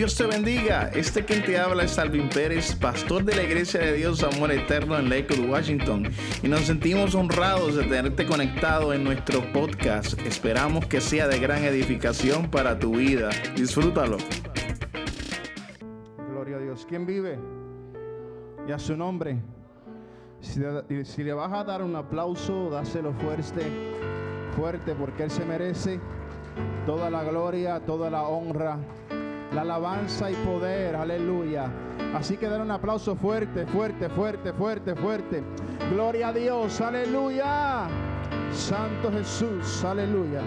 Dios te bendiga. Este quien te habla es Alvin Pérez, pastor de la Iglesia de Dios Amor Eterno en Lakewood, Washington. Y nos sentimos honrados de tenerte conectado en nuestro podcast. Esperamos que sea de gran edificación para tu vida. Disfrútalo. Gloria a Dios. ¿Quién vive? Y a su nombre. Si si le vas a dar un aplauso, dáselo fuerte, fuerte, porque Él se merece toda la gloria, toda la honra la alabanza y poder, aleluya. Así que den un aplauso fuerte, fuerte, fuerte, fuerte, fuerte. Gloria a Dios, aleluya. Santo Jesús, aleluya.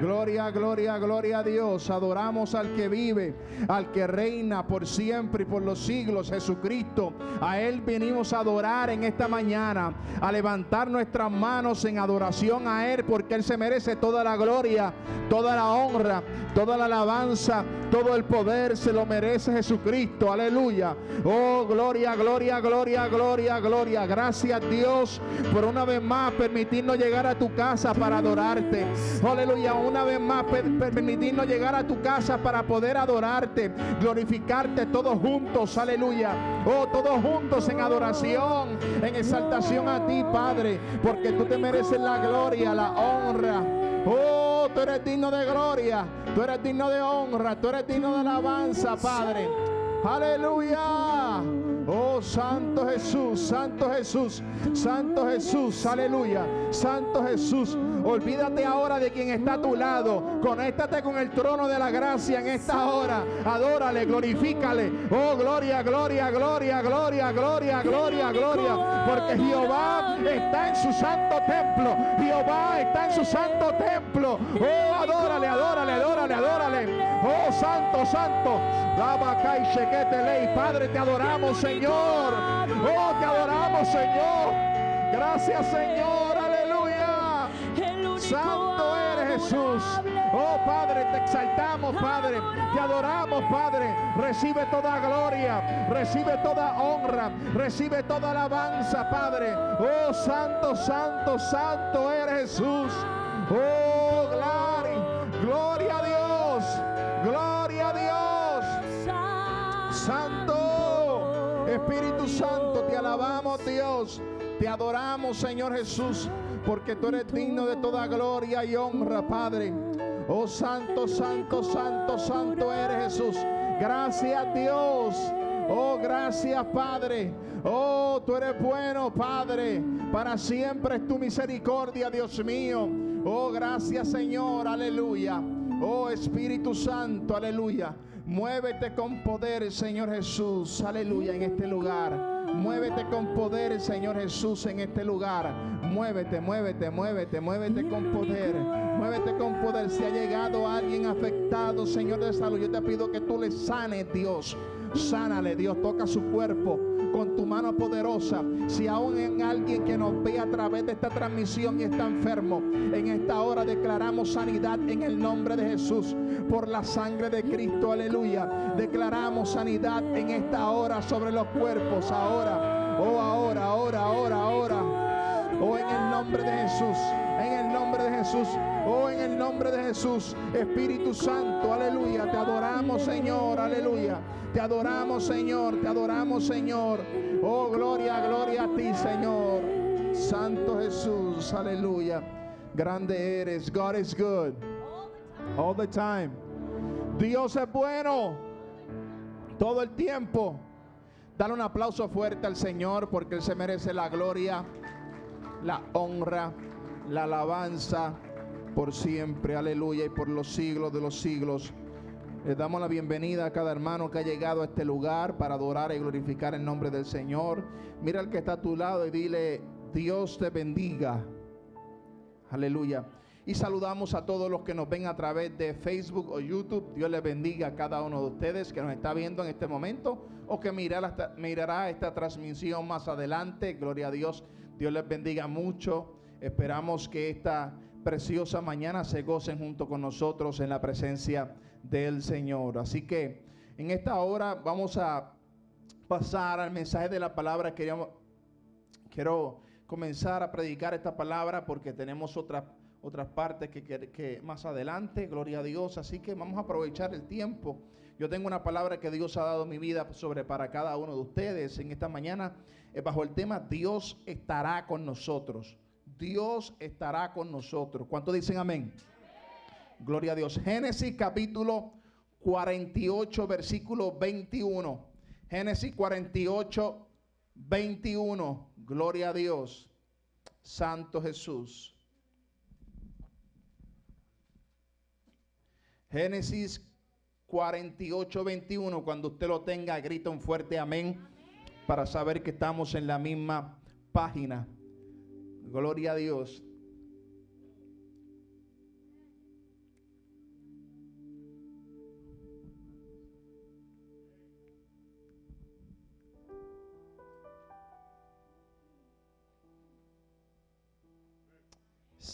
Gloria, gloria, gloria a Dios. Adoramos al que vive, al que reina por siempre y por los siglos, Jesucristo. A Él venimos a adorar en esta mañana, a levantar nuestras manos en adoración a Él, porque Él se merece toda la gloria, toda la honra, toda la alabanza, todo el poder se lo merece Jesucristo. Aleluya. Oh, gloria, gloria, gloria, gloria, gloria. Gracias Dios por una vez más permitirnos llegar a tu casa para adorarte. Aleluya una vez más permitirnos llegar a tu casa para poder adorarte, glorificarte todos juntos, aleluya. Oh, todos juntos en adoración, en exaltación a ti, Padre, porque tú te mereces la gloria, la honra. Oh, tú eres digno de gloria, tú eres digno de honra, tú eres digno de alabanza, Padre. Aleluya. Oh, Santo Jesús, Santo Jesús, Santo Jesús, aleluya. Santo Jesús, olvídate ahora de quien está a tu lado. Conéctate con el trono de la gracia en esta hora. Adórale, glorifícale. Oh, gloria, gloria, gloria, gloria, gloria, gloria, gloria. Porque Jehová está en su santo templo. Jehová está en su santo templo. Oh, adórale, adórale, adórale, adórale. Oh, Santo, Santo. Padre, te adoramos, Señor. Oh, te adoramos, Señor. Gracias, Señor. Aleluya. Santo eres Jesús. Oh Padre, te exaltamos, Padre. Te adoramos, Padre. Recibe toda gloria, recibe toda honra, recibe toda alabanza, Padre. Oh Santo, Santo, Santo eres Jesús. Oh, Espíritu Santo, te alabamos, Dios. Te adoramos, Señor Jesús, porque tú eres digno de toda gloria y honra, Padre. Oh santo, santo, santo, santo eres Jesús. Gracias Dios. Oh, gracias Padre. Oh, tú eres bueno, Padre. Para siempre es tu misericordia, Dios mío. Oh, gracias Señor. Aleluya. Oh, Espíritu Santo. Aleluya. Muévete con poder, Señor Jesús. Aleluya en este lugar. Muévete con poder, Señor Jesús, en este lugar. Muévete, muévete, muévete, muévete con poder. Muévete con poder. Si ha llegado alguien afectado, Señor de salud, yo te pido que tú le sanes, Dios. Sánale, Dios. Toca su cuerpo con tu mano poderosa. Si aún en alguien que nos ve a través de esta transmisión y está enfermo, en esta hora declaramos sanidad en el nombre de Jesús. Por la sangre de Cristo, aleluya. Declaramos sanidad en esta hora sobre los cuerpos. Ahora, oh, ahora, ahora, ahora, ahora. Oh, en el nombre de Jesús. En el nombre de Jesús. Oh, en el nombre de Jesús. Espíritu Santo, aleluya. Te adoramos, Señor, aleluya. Te adoramos, Señor. Te adoramos, Señor. Oh, gloria, gloria a ti, Señor. Santo Jesús, aleluya. Grande eres. God is good. All the time. Dios es bueno. Todo el tiempo. Dale un aplauso fuerte al Señor porque Él se merece la gloria, la honra, la alabanza por siempre. Aleluya. Y por los siglos de los siglos. Les damos la bienvenida a cada hermano que ha llegado a este lugar para adorar y glorificar el nombre del Señor. Mira al que está a tu lado y dile, Dios te bendiga. Aleluya. Y saludamos a todos los que nos ven a través de Facebook o YouTube. Dios les bendiga a cada uno de ustedes que nos está viendo en este momento o que mirará, mirará esta transmisión más adelante. Gloria a Dios. Dios les bendiga mucho. Esperamos que esta preciosa mañana se gocen junto con nosotros en la presencia del Señor. Así que en esta hora vamos a pasar al mensaje de la palabra. Queríamos, quiero comenzar a predicar esta palabra porque tenemos otra otras partes que, más adelante, gloria a Dios. Así que vamos a aprovechar el tiempo Yo tengo una palabra que Dios ha dado mi vida sobre para cada uno de ustedes en esta mañana eh, bajo el tema Dios estará con nosotros. Dios estará con nosotros. ¿Cuánto dicen amén? Gloria a Dios. Génesis capítulo 48, versículo 21. Génesis 48, 21. Gloria a Dios. Santo Jesús. Génesis 48, 21. Cuando usted lo tenga, grita un fuerte amén para saber que estamos en la misma página. Gloria a Dios.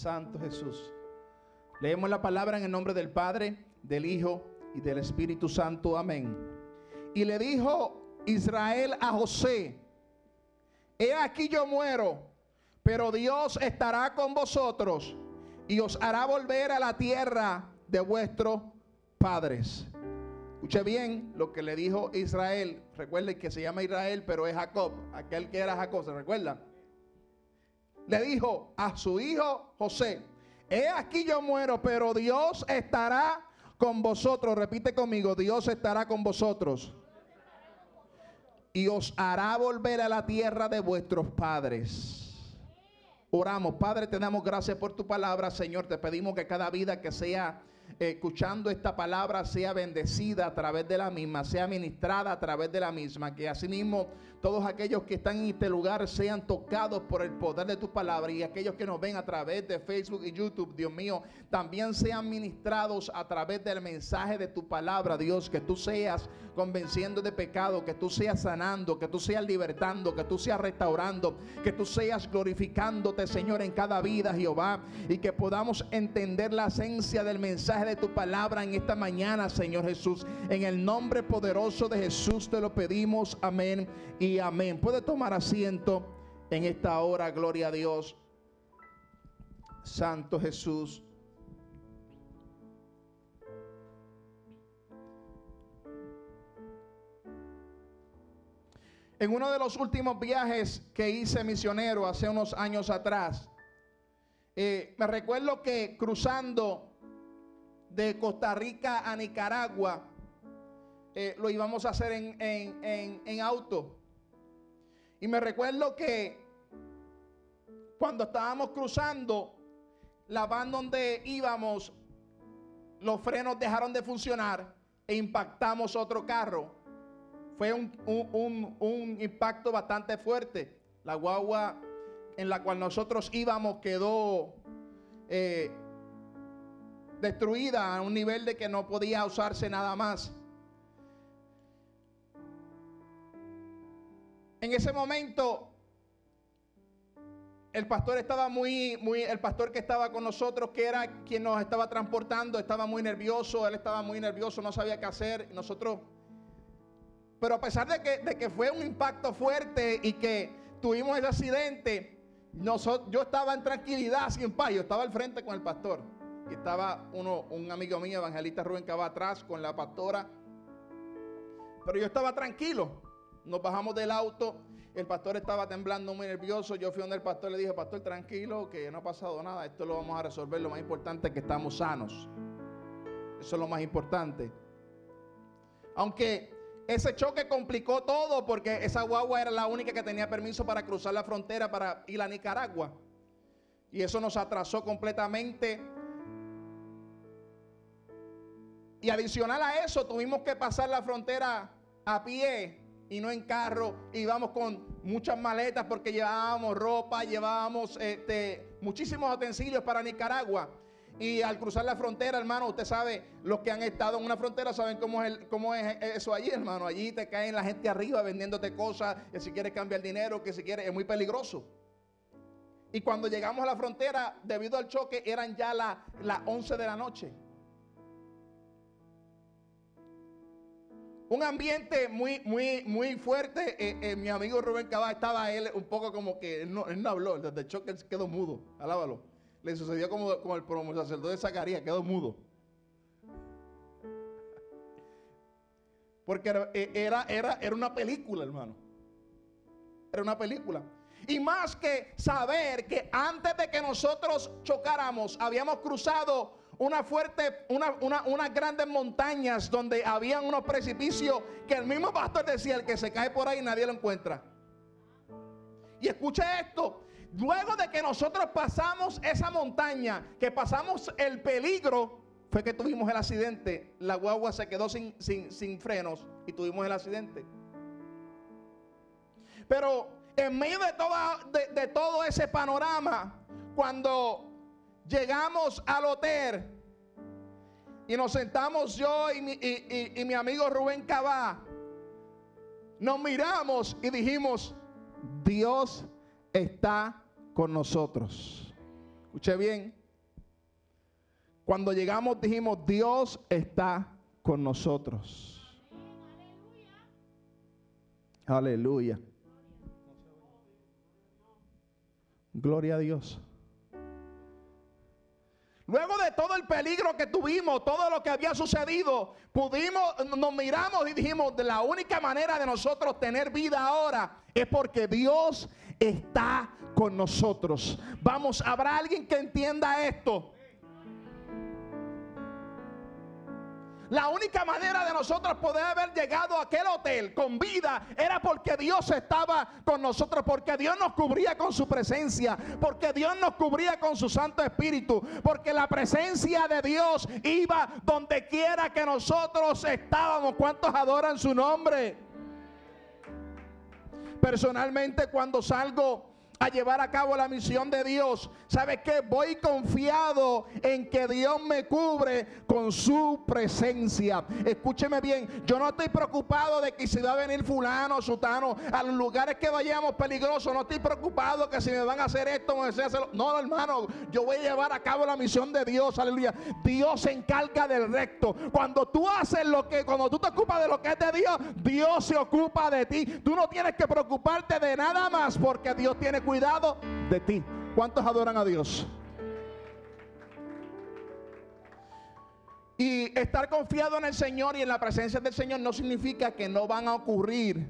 Santo Jesús. Leemos la palabra en el nombre del Padre, del Hijo y del Espíritu Santo. Amén. Y le dijo Israel a José, he aquí yo muero, pero Dios estará con vosotros y os hará volver a la tierra de vuestros padres. Escuche bien lo que le dijo Israel. Recuerden que se llama Israel, pero es Jacob, aquel que era Jacob, ¿se recuerdan? le dijo a su hijo José, he aquí yo muero, pero Dios estará con vosotros. Repite conmigo, Dios estará con vosotros. Y os hará volver a la tierra de vuestros padres. Oramos, Padre, te damos gracias por tu palabra, Señor. Te pedimos que cada vida que sea escuchando esta palabra sea bendecida a través de la misma, sea ministrada a través de la misma, que asimismo todos aquellos que están en este lugar sean tocados por el poder de tu palabra y aquellos que nos ven a través de Facebook y YouTube, Dios mío, también sean ministrados a través del mensaje de tu palabra, Dios, que tú seas convenciendo de pecado, que tú seas sanando, que tú seas libertando, que tú seas restaurando, que tú seas glorificándote, Señor, en cada vida, Jehová, y que podamos entender la esencia del mensaje de tu palabra en esta mañana, Señor Jesús. En el nombre poderoso de Jesús te lo pedimos. Amén y amén. Puede tomar asiento en esta hora, gloria a Dios. Santo Jesús. En uno de los últimos viajes que hice misionero hace unos años atrás, eh, me recuerdo que cruzando de Costa Rica a Nicaragua, eh, lo íbamos a hacer en, auto. Y me recuerdo que cuando estábamos cruzando, la van donde íbamos, los frenos dejaron de funcionar e impactamos otro carro. Fue un, impacto bastante fuerte. La guagua en la cual nosotros íbamos quedó eh, destruida a un nivel de que no podía usarse nada más. En ese momento el pastor estaba muy, muy, el pastor que estaba con nosotros, que era quien nos estaba transportando, estaba muy nervioso, él estaba muy nervioso, no sabía qué hacer. Nosotros, pero a pesar de que, de que fue un impacto fuerte y que tuvimos ese accidente, yo estaba en tranquilidad, sin paz, yo estaba al frente con el pastor estaba uno, un amigo mío, evangelista Rubén, que va atrás con la pastora. Pero yo estaba tranquilo. Nos bajamos del auto. El pastor estaba temblando muy nervioso. Yo fui donde el pastor le dije, pastor, tranquilo, que no ha pasado nada. Esto lo vamos a resolver. Lo más importante es que estamos sanos. Eso es lo más importante. Aunque ese choque complicó todo porque esa guagua era la única que tenía permiso para cruzar la frontera para ir a Nicaragua. Y eso nos atrasó completamente y adicional a eso, tuvimos que pasar la frontera a pie y no en carro. Íbamos con muchas maletas porque llevábamos ropa, llevábamos este, muchísimos utensilios para Nicaragua. Y al cruzar la frontera, hermano, usted sabe, los que han estado en una frontera saben cómo es, eso allí, hermano. Allí te caen la gente arriba vendiéndote cosas, que si quieres cambiar dinero, que si quieres, es muy peligroso. Y cuando llegamos a la frontera, debido al choque, eran ya las la 11 de la noche. Un ambiente muy, muy, muy fuerte. Eh, eh, mi amigo Rubén Cabá estaba él un poco como que él no, habló, desde el choque quedó mudo. Alábalo. Le sucedió como, como el promo sacerdote de Zacarías, quedó mudo. Porque era, era, era, era una película, hermano. Era una película. Y más que saber que antes de que nosotros chocáramos, habíamos cruzado una fuerte, una, una, unas grandes montañas donde habían unos precipicios que el mismo pastor decía, el que se cae por ahí nadie lo encuentra. Y escuche esto, luego de que nosotros pasamos esa montaña, que pasamos el peligro, fue que tuvimos el accidente. La guagua se quedó sin, sin, sin frenos y tuvimos el accidente. Pero en medio de, de, todo ese panorama, cuando llegamos al hotel y nos sentamos yo y mi, amigo Rubén Cabá, nos miramos y dijimos, Dios está con nosotros. Escuche bien. Cuando llegamos dijimos, Dios está con nosotros. Aleluya. Gloria a Dios. Luego de todo el peligro que tuvimos, todo lo que había sucedido, pudimos, nos miramos y dijimos, la única manera de nosotros tener vida ahora es porque Dios está con nosotros. Vamos, ¿habrá alguien que entienda esto? La única manera de nosotros poder haber llegado a aquel hotel con vida era porque Dios estaba con nosotros, porque Dios nos cubría con su presencia, porque Dios nos cubría con su Santo Espíritu, porque la presencia de Dios iba donde quiera que nosotros estábamos. ¿Cuántos adoran su nombre? Personalmente cuando salgo a llevar a cabo la misión de Dios. ¿Sabe qué? Voy confiado en que Dios me cubre con su presencia. Escúcheme bien, yo no estoy preocupado de que si va a venir fulano, sutano, a los lugares que vayamos peligrosos, no estoy preocupado que si me van a hacer esto o hacerlo. No, hermano, yo voy a llevar a cabo la misión de Dios, aleluya. Dios se encarga del recto. Cuando tú haces lo que, cuando tú te ocupas de lo que es de Dios, Dios se ocupa de ti. Tú no tienes que preocuparte de nada más porque Dios tiene cuidado de ti. ¿Cuántos adoran a Dios? Y estar confiado en el Señor y en la presencia del Señor no significa que no van a ocurrir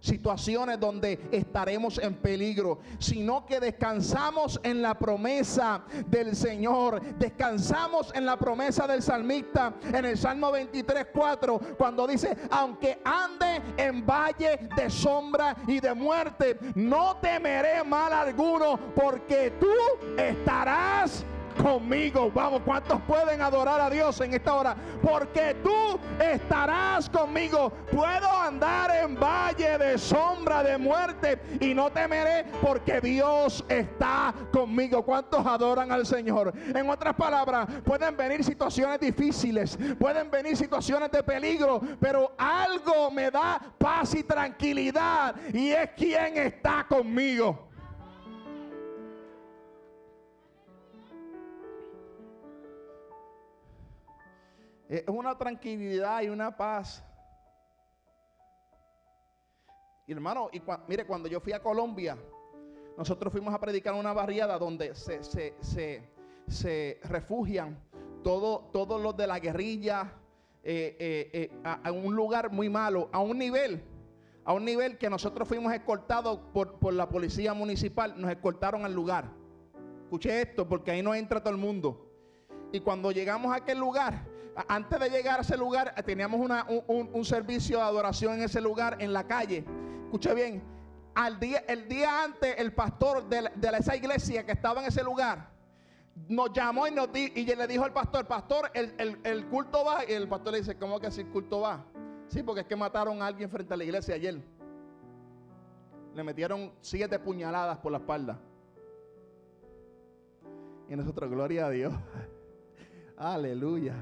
situaciones donde estaremos en peligro, sino que descansamos en la promesa del Señor, descansamos en la promesa del salmista en el Salmo 23, 4, cuando dice, aunque ande en valle de sombra y de muerte, no temeré mal alguno, porque tú estarás conmigo. Vamos, ¿cuántos pueden adorar a Dios en esta hora? Porque tú estarás conmigo. Puedo andar en valle de sombra de muerte y no temeré porque Dios está conmigo. ¿Cuántos adoran al Señor? En otras palabras, pueden venir situaciones difíciles, pueden venir situaciones de peligro, pero algo me da paz y tranquilidad y es quien está conmigo. Es una tranquilidad y una paz. Y hermano, mire, cuando yo fui a Colombia, nosotros fuimos a predicar una barriada donde se, se, refugian todos los de la guerrilla eh, eh, eh, a, un lugar muy malo, a un nivel, a un nivel que nosotros fuimos escoltados por, por la policía municipal, nos escoltaron al lugar. Escuche esto, porque ahí no entra todo el mundo. Y cuando llegamos a aquel lugar, antes de llegar a ese lugar, eh, teníamos un, servicio de adoración en ese lugar, en la calle. Escuche bien, al día, el día antes, el pastor de, esa iglesia que estaba en ese lugar nos llamó y, nos y le dijo al pastor, pastor, el, culto va. Y el pastor le dice, ¿cómo que así el culto va? Sí, porque es que mataron a alguien frente a la iglesia ayer. Le metieron siete puñaladas por la espalda. Y nosotros, gloria a Dios. Aleluya.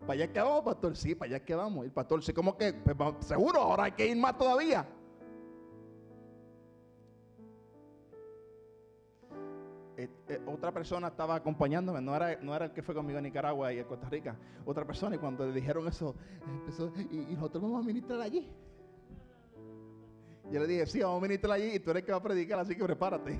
¿Para allá que vamos, pastor? Sí, para allá que vamos. El pastor, sí, como que, pues, seguro, ahora hay que ir más todavía. Eh, eh, otra persona estaba acompañándome, no era, no era el que fue conmigo a Nicaragua y a Costa Rica, otra persona, y cuando le dijeron eso, empezó, y, nosotros vamos a ministrar allí. Yo le dije, sí, vamos a ministrar allí y tú eres el que va a predicar, así que prepárate.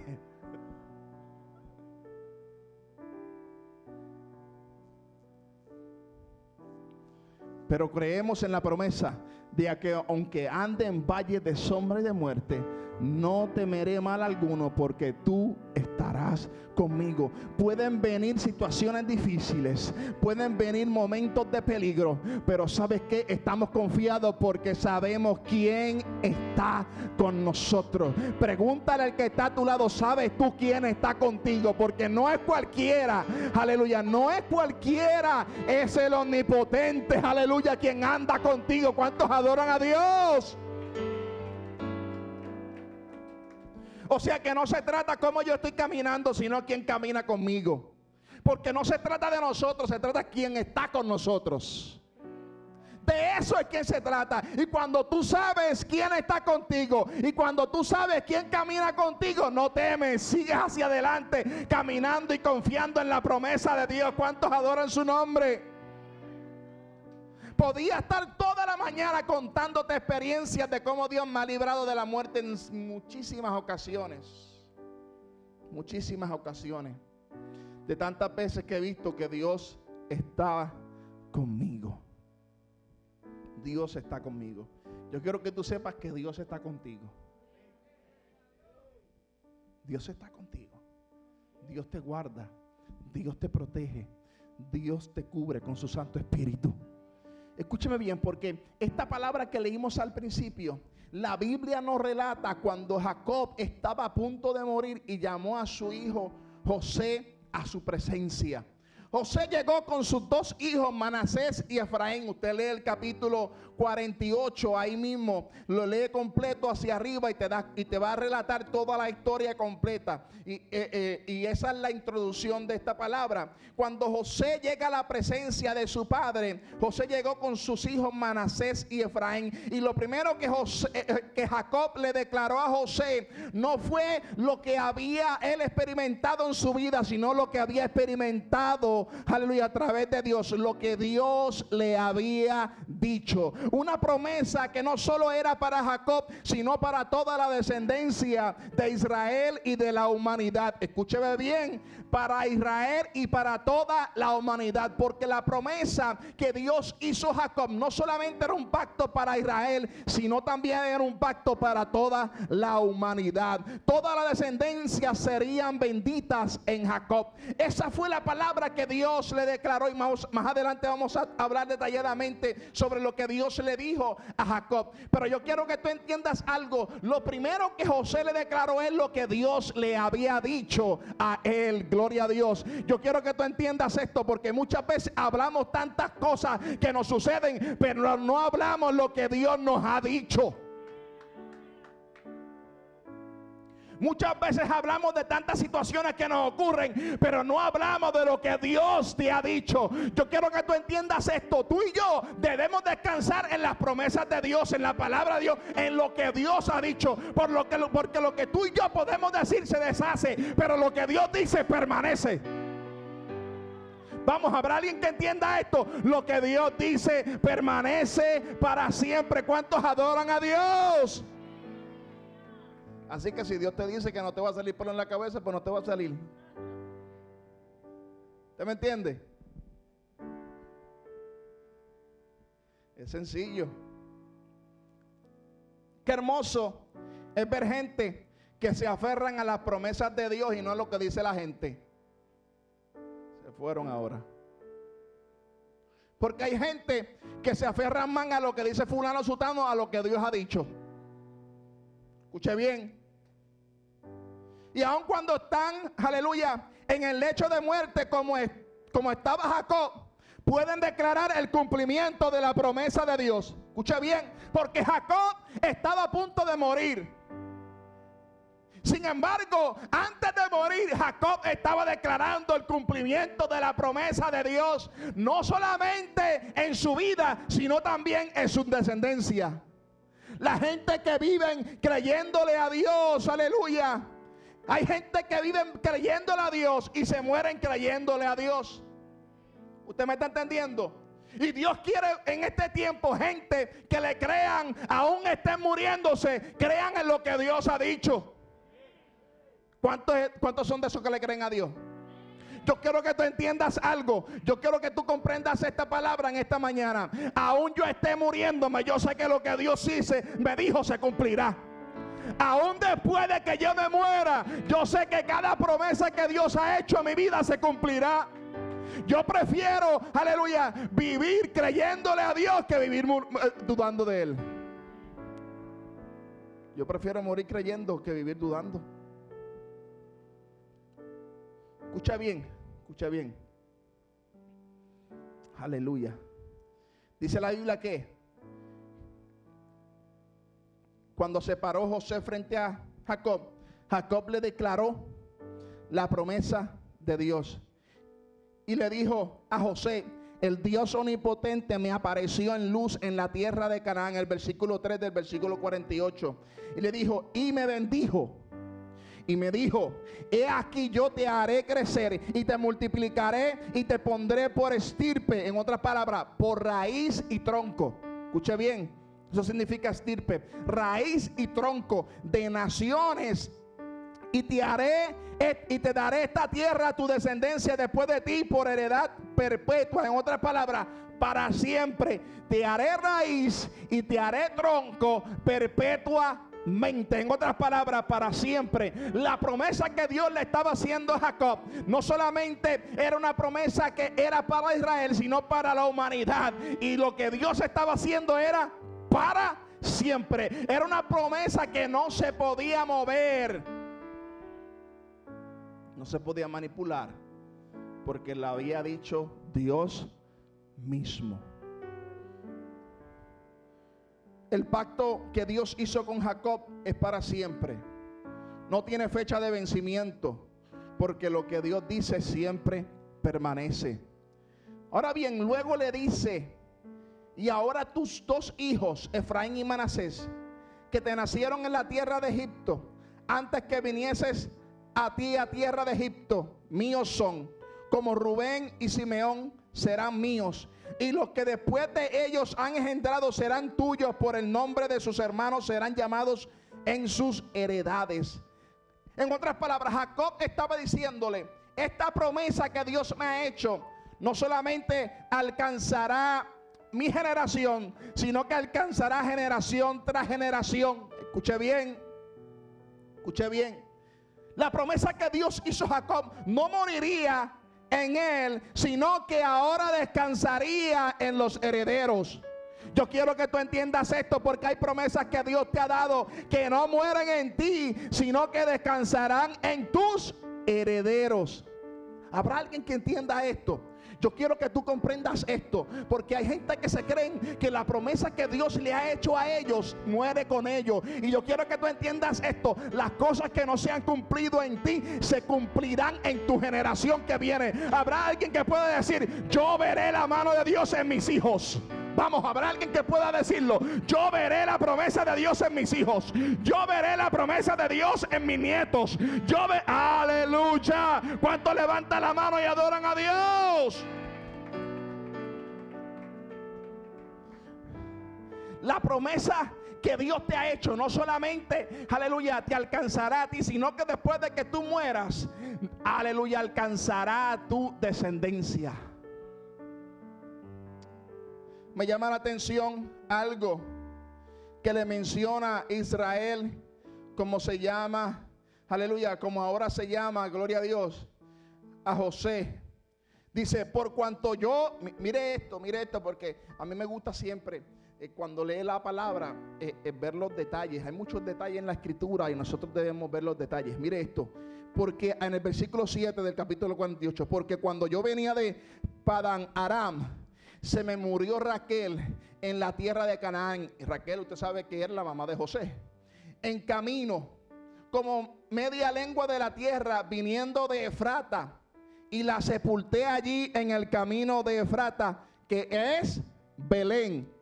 Pero creemos en la promesa de que aunque ande en valle de sombra y de muerte, no temeré mal alguno porque tú estarás conmigo. Pueden venir situaciones difíciles, pueden venir momentos de peligro, pero ¿sabes qué? Estamos confiados porque sabemos quién está con nosotros. Pregúntale al que está a tu lado, ¿sabes tú quién está contigo? Porque no es cualquiera, aleluya, no es cualquiera, es el omnipotente, aleluya, quien anda contigo. ¿Cuántos adoran a Dios? O sea que no se trata cómo yo estoy caminando, sino quién camina conmigo. Porque no se trata de nosotros, se trata de quién está con nosotros. De eso es quien se trata. Y cuando tú sabes quién está contigo y cuando tú sabes quién camina contigo, no temes, sigues hacia adelante, caminando y confiando en la promesa de Dios. ¿Cuántos adoran su nombre? Podía estar toda la mañana contándote experiencias de cómo Dios me ha librado de la muerte en muchísimas ocasiones. Muchísimas ocasiones. De tantas veces que he visto que Dios está conmigo. Dios está conmigo. Yo quiero que tú sepas que Dios está contigo. Dios está contigo. Dios te guarda. Dios te protege. Dios te cubre con su Santo Espíritu. Escúcheme bien, porque esta palabra que leímos al principio, la Biblia nos relata cuando Jacob estaba a punto de morir y llamó a su hijo José a su presencia. José llegó con sus dos hijos, Manasés y Efraín. Usted lee el capítulo 48 ahí mismo, lo lee completo hacia arriba y te, da, y te va a relatar toda la historia completa. Y, eh, eh, y esa es la introducción de esta palabra. Cuando José llega a la presencia de su padre, José llegó con sus hijos Manasés y Efraín. Y lo primero que, José, eh, que Jacob le declaró a José no fue lo que había él experimentado en su vida, sino lo que había experimentado aleluya, a través de Dios, lo que Dios le había dicho. Una promesa que no solo era para Jacob, sino para toda la descendencia de Israel y de la humanidad. Escúcheme bien, para Israel y para toda la humanidad, porque la promesa que Dios hizo a Jacob no solamente era un pacto para Israel, sino también era un pacto para toda la humanidad. Toda la descendencia serían benditas en Jacob. Esa fue la palabra que Dios le declaró y más, más adelante vamos a hablar detalladamente sobre lo que Dios le dijo a Jacob. Pero yo quiero que tú entiendas algo. Lo primero que José le declaró es lo que Dios le había dicho a él. Gloria a Dios. Yo quiero que tú entiendas esto porque muchas veces hablamos tantas cosas que nos suceden, pero no hablamos lo que Dios nos ha dicho. Muchas veces hablamos de tantas situaciones que nos ocurren, pero no hablamos de lo que Dios te ha dicho. Yo quiero que tú entiendas esto. Tú y yo debemos descansar en las promesas de Dios, en la palabra de Dios, en lo que Dios ha dicho. Por lo que, porque lo que tú y yo podemos decir se deshace, pero lo que Dios dice permanece. Vamos, ¿habrá alguien que entienda esto? Lo que Dios dice permanece para siempre. ¿Cuántos adoran a Dios? Así que si Dios te dice que no te va a salir pelo en la cabeza, pues no te va a salir. ¿Usted me entiende? Es sencillo. Qué hermoso es ver gente que se aferran a las promesas de Dios y no a lo que dice la gente. Se fueron ahora. Porque hay gente que se aferran más a lo que dice fulano sutano a lo que Dios ha dicho. Escuche bien. Y aun cuando están, aleluya, en el lecho de muerte como, es, como estaba Jacob, pueden declarar el cumplimiento de la promesa de Dios. Escuche bien, porque Jacob estaba a punto de morir. Sin embargo, antes de morir, Jacob estaba declarando el cumplimiento de la promesa de Dios, no solamente en su vida, sino también en su descendencia. La gente que vive creyéndole a Dios, aleluya hay gente que vive creyéndole a Dios y se mueren creyéndole a Dios. ¿Usted me está entendiendo? Y Dios quiere en este tiempo gente que le crean, aún estén muriéndose, crean en lo que Dios ha dicho. ¿Cuántos, ¿Cuántos son de esos que le creen a Dios? Yo quiero que tú entiendas algo. Yo quiero que tú comprendas esta palabra en esta mañana. Aún yo esté muriéndome, yo sé que lo que Dios hice, me dijo se cumplirá. Aún después de que yo me muera, yo sé que cada promesa que Dios ha hecho en mi vida se cumplirá. Yo prefiero, aleluya, vivir creyéndole a Dios que vivir eh, dudando de Él. Yo prefiero morir creyendo que vivir dudando. Escucha bien, escucha bien. Aleluya. Dice la Biblia que cuando se paró José frente a Jacob, Jacob le declaró la promesa de Dios. Y le dijo a José, el Dios omnipotente me apareció en luz en la tierra de Canaán, el versículo 3 del versículo 48. Y le dijo, y me bendijo. Y me dijo, he aquí yo te haré crecer y te multiplicaré y te pondré por estirpe, en otras palabras, por raíz y tronco. Escuche bien, eso significa estirpe, raíz y tronco de naciones y te haré y te daré esta tierra a tu descendencia después de ti por heredad perpetua. En otras palabras, para siempre. Te haré raíz y te haré tronco perpetuamente. En otras palabras, para siempre. La promesa que Dios le estaba haciendo a Jacob no solamente era una promesa que era para Israel, sino para la humanidad. Y lo que Dios estaba haciendo era para siempre. Era una promesa que no se podía mover no se podía manipular porque la había dicho Dios mismo. El pacto que Dios hizo con Jacob es para siempre. No tiene fecha de vencimiento porque lo que Dios dice siempre permanece. Ahora bien, luego le dice, y ahora tus dos hijos, Efraín y Manasés, que te nacieron en la tierra de Egipto, antes que vinieses a ti a tierra de Egipto, míos son, como Rubén y Simeón serán míos. Y los que después de ellos han engendrado serán tuyos por el nombre de sus hermanos, serán llamados en sus heredades. En otras palabras, Jacob estaba diciéndole, esta promesa que Dios me ha hecho, no solamente alcanzará mi generación, sino que alcanzará generación tras generación. Escuche bien, escuche bien. La promesa que Dios hizo a Jacob no moriría en él, sino que ahora descansaría en los herederos. Yo quiero que tú entiendas esto porque hay promesas que Dios te ha dado que no mueren en ti, sino que descansarán en tus herederos. ¿Habrá alguien que entienda esto? Yo quiero que tú comprendas esto, porque hay gente que se creen que la promesa que Dios le ha hecho a ellos muere con ellos. Y yo quiero que tú entiendas esto, las cosas que no se han cumplido en ti se cumplirán en tu generación que viene. Habrá alguien que pueda decir, yo veré la mano de Dios en mis hijos. Vamos, habrá alguien que pueda decirlo. Yo veré la promesa de Dios en mis hijos. Yo veré la promesa de Dios en mis nietos. Yo ve, aleluya. ¿Cuánto levanta la mano y adoran a Dios? La promesa que Dios te ha hecho no solamente, aleluya, te alcanzará a ti, sino que después de que tú mueras, aleluya, alcanzará a tu descendencia me llama la atención algo que le menciona Israel, como se llama, aleluya, como ahora se llama, gloria a Dios, a José. Dice, por cuanto yo, mire esto, mire esto, porque a mí me gusta siempre eh, cuando lee la palabra eh, eh, ver los detalles. Hay muchos detalles en la escritura y nosotros debemos ver los detalles. Mire esto, porque en el versículo 7 del capítulo 48, porque cuando yo venía de Padan Aram, se me murió Raquel en la tierra de Canaán. Raquel, usted sabe que era la mamá de José. En camino, como media lengua de la tierra, viniendo de Efrata. Y la sepulté allí en el camino de Efrata, que es Belén.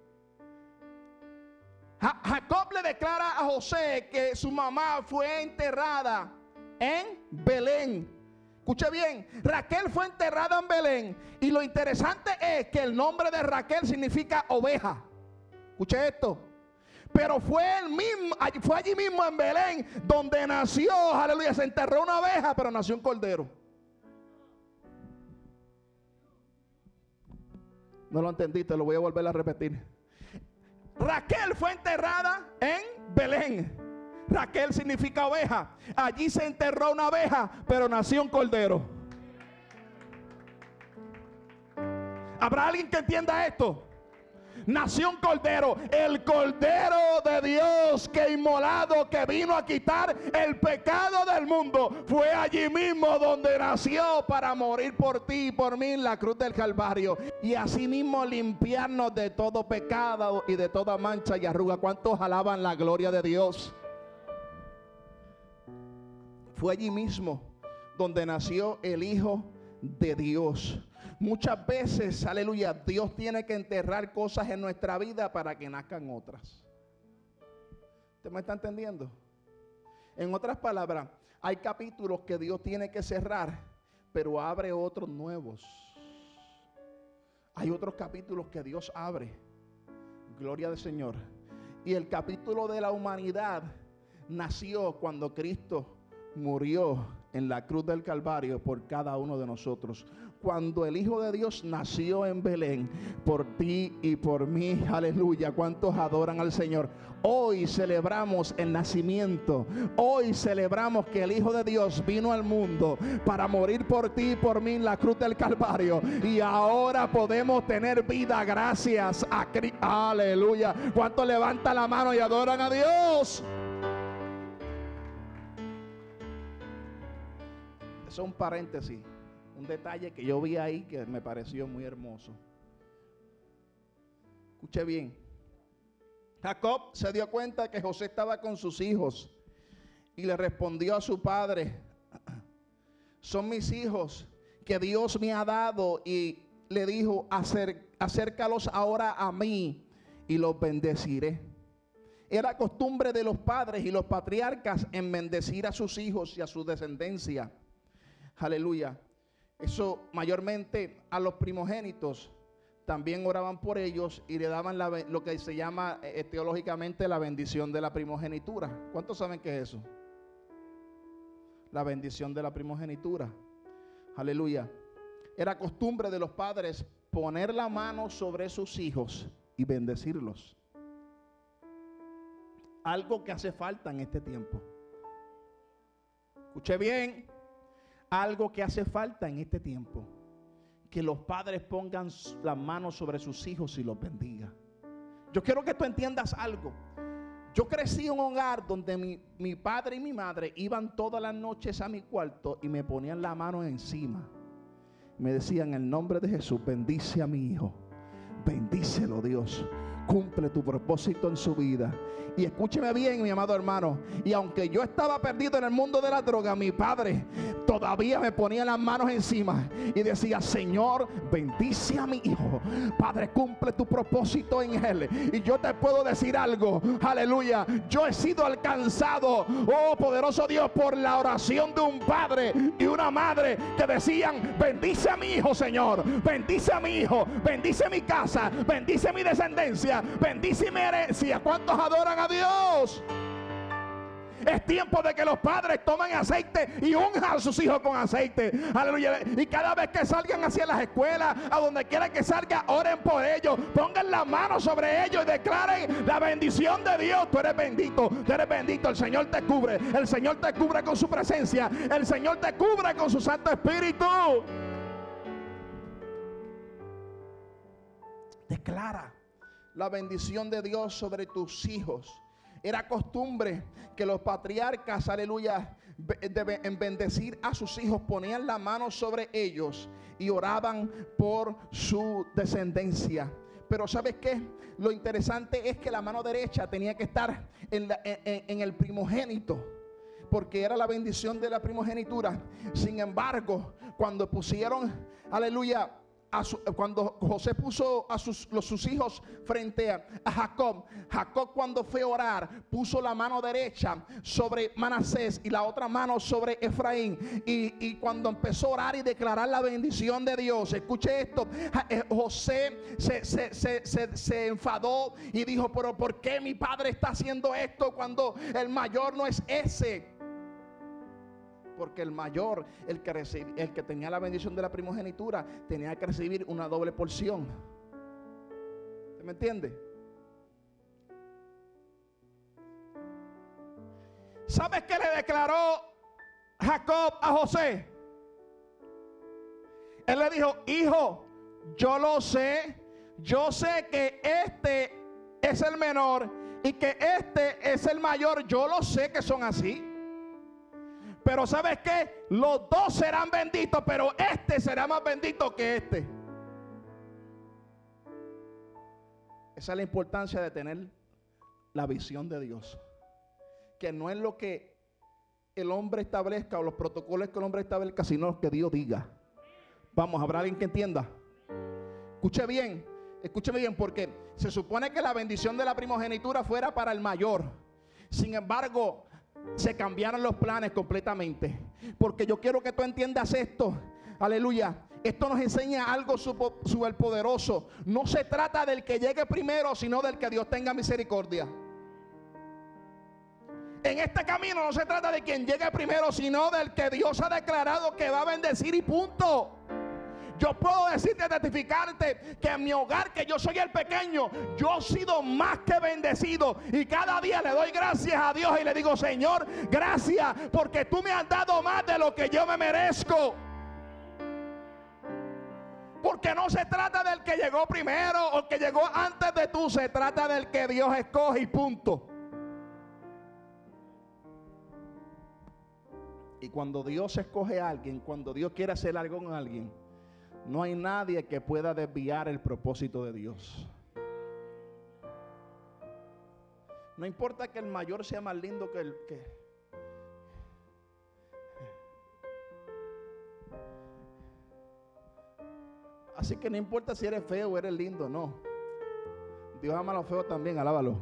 Jacob le declara a José que su mamá fue enterrada en Belén. Escuche bien, Raquel fue enterrada en Belén y lo interesante es que el nombre de Raquel significa oveja. Escuche esto. Pero fue, el mismo, fue allí mismo en Belén donde nació, aleluya, se enterró una oveja, pero nació un cordero. No lo entendiste, lo voy a volver a repetir. Raquel fue enterrada en Belén. Raquel significa oveja. Allí se enterró una oveja, pero nació un cordero. ¿Habrá alguien que entienda esto? nació un cordero, el cordero de Dios que inmolado, que vino a quitar el pecado del mundo. Fue allí mismo donde nació para morir por ti y por mí en la cruz del Calvario. Y asimismo limpiarnos de todo pecado y de toda mancha y arruga. ¿Cuántos alaban la gloria de Dios? Fue allí mismo donde nació el Hijo de Dios. Muchas veces, aleluya, Dios tiene que enterrar cosas en nuestra vida para que nazcan otras. ¿Usted me está entendiendo? En otras palabras, hay capítulos que Dios tiene que cerrar, pero abre otros nuevos. Hay otros capítulos que Dios abre. Gloria al Señor. Y el capítulo de la humanidad nació cuando Cristo murió en la cruz del Calvario por cada uno de nosotros cuando el Hijo de Dios nació en Belén, por ti y por mí, aleluya, ¿cuántos adoran al Señor? Hoy celebramos el nacimiento, hoy celebramos que el Hijo de Dios vino al mundo para morir por ti y por mí en la cruz del Calvario. Y ahora podemos tener vida gracias a Cristo. Aleluya. ¿Cuántos levanta la mano y adoran a Dios? Un paréntesis un detalle que yo vi ahí que me pareció muy hermoso. Escuche bien. Jacob se dio cuenta que José estaba con sus hijos y le respondió a su padre, son mis hijos que Dios me ha dado y le dijo, acércalos ahora a mí y los bendeciré. Era costumbre de los padres y los patriarcas en bendecir a sus hijos y a su descendencia. Aleluya. Eso mayormente a los primogénitos también oraban por ellos y le daban lo que se llama eh, teológicamente la bendición de la primogenitura. ¿Cuántos saben qué es eso? La bendición de la primogenitura. Aleluya. Era costumbre de los padres poner la mano sobre sus hijos y bendecirlos. Algo que hace falta en este tiempo. Escuche bien algo que hace falta en este tiempo. Que los padres pongan las manos sobre sus hijos y los bendiga. Yo quiero que tú entiendas algo. Yo crecí en un hogar donde mi, mi, padre y mi madre iban todas las noches a mi cuarto y me ponían la mano encima. Me decían, en el nombre de Jesús, bendice a mi hijo. Bendícelo Dios cumple tu propósito en su vida. Y escúcheme bien, mi amado hermano. Y aunque yo estaba perdido en el mundo de la droga, mi padre todavía me ponía las manos encima y decía, Señor, bendice a mi hijo. Padre, cumple tu propósito en él. Y yo te puedo decir algo, aleluya. Yo he sido alcanzado, oh poderoso Dios, por la oración de un padre y una madre que decían, bendice a mi hijo, Señor. Bendice a mi hijo. Bendice mi casa. Bendice mi descendencia bendice mi herencia. ¿Cuántos adoran a Dios? Es tiempo de que los padres tomen aceite y unjan a sus hijos con aceite. Aleluya. Y cada vez que salgan hacia las escuelas, a donde quiera que salga, oren por ellos. Pongan la mano sobre ellos y declaren la bendición de Dios. Tú eres bendito, tú eres bendito. El Señor te cubre. El Señor te cubre con su presencia. El Señor te cubre con su Santo Espíritu. Declara la bendición de Dios sobre tus hijos. Era costumbre que los patriarcas, aleluya, en bendecir a sus hijos, ponían la mano sobre ellos y oraban por su descendencia. Pero ¿sabes qué? Lo interesante es que la mano derecha tenía que estar en, en el primogénito porque era la bendición de la primogenitura. Sin embargo, cuando pusieron, aleluya, cuando José puso a sus, hijos frente a, Jacob, Jacob cuando fue a orar puso la mano derecha sobre Manasés y la otra mano sobre Efraín. Y, cuando empezó a orar y declarar la bendición de Dios, escuche esto, eh, José se, se enfadó y dijo, pero ¿por qué mi padre está haciendo esto cuando el mayor no es ese? Porque el mayor, el que, el que tenía la bendición de la primogenitura, tenía que recibir una doble porción. me entiende? ¿Sabes qué le declaró Jacob a José? Él le dijo, hijo, yo lo sé, yo sé que este es el menor y que este es el mayor, yo lo sé que son así. Pero ¿sabes qué? Los dos serán benditos, pero este será más bendito que este. Esa es la importancia de tener la visión de Dios. Que no es lo que el hombre establezca o los protocolos que el hombre establezca, sino lo que Dios diga. Vamos, ¿habrá alguien que entienda? Escuche bien, escúcheme bien, porque se supone que la bendición de la primogenitura fuera para el mayor. Sin embargo, se cambiaron los planes completamente. Porque yo quiero que tú entiendas esto. Aleluya. Esto nos enseña algo poderoso No se trata del que llegue primero, sino del que Dios tenga misericordia. En este camino no se trata de quien llegue primero, sino del que Dios ha declarado que va a bendecir y punto. Yo puedo decirte, testificarte que en mi hogar, que yo soy el pequeño, yo he sido más que bendecido. Y cada día le doy gracias a Dios y le digo, Señor, gracias porque tú me has dado más de lo que yo me merezco. Porque no se trata del que llegó primero o que llegó antes de tú, se trata del que Dios escoge y punto. Y cuando Dios escoge a alguien, cuando Dios quiere hacer algo con alguien, no hay nadie que pueda desviar el propósito de Dios. No importa que el mayor sea más lindo que el que... Así que no importa si eres feo o eres lindo, no. Dios ama a los feos también, alábalo.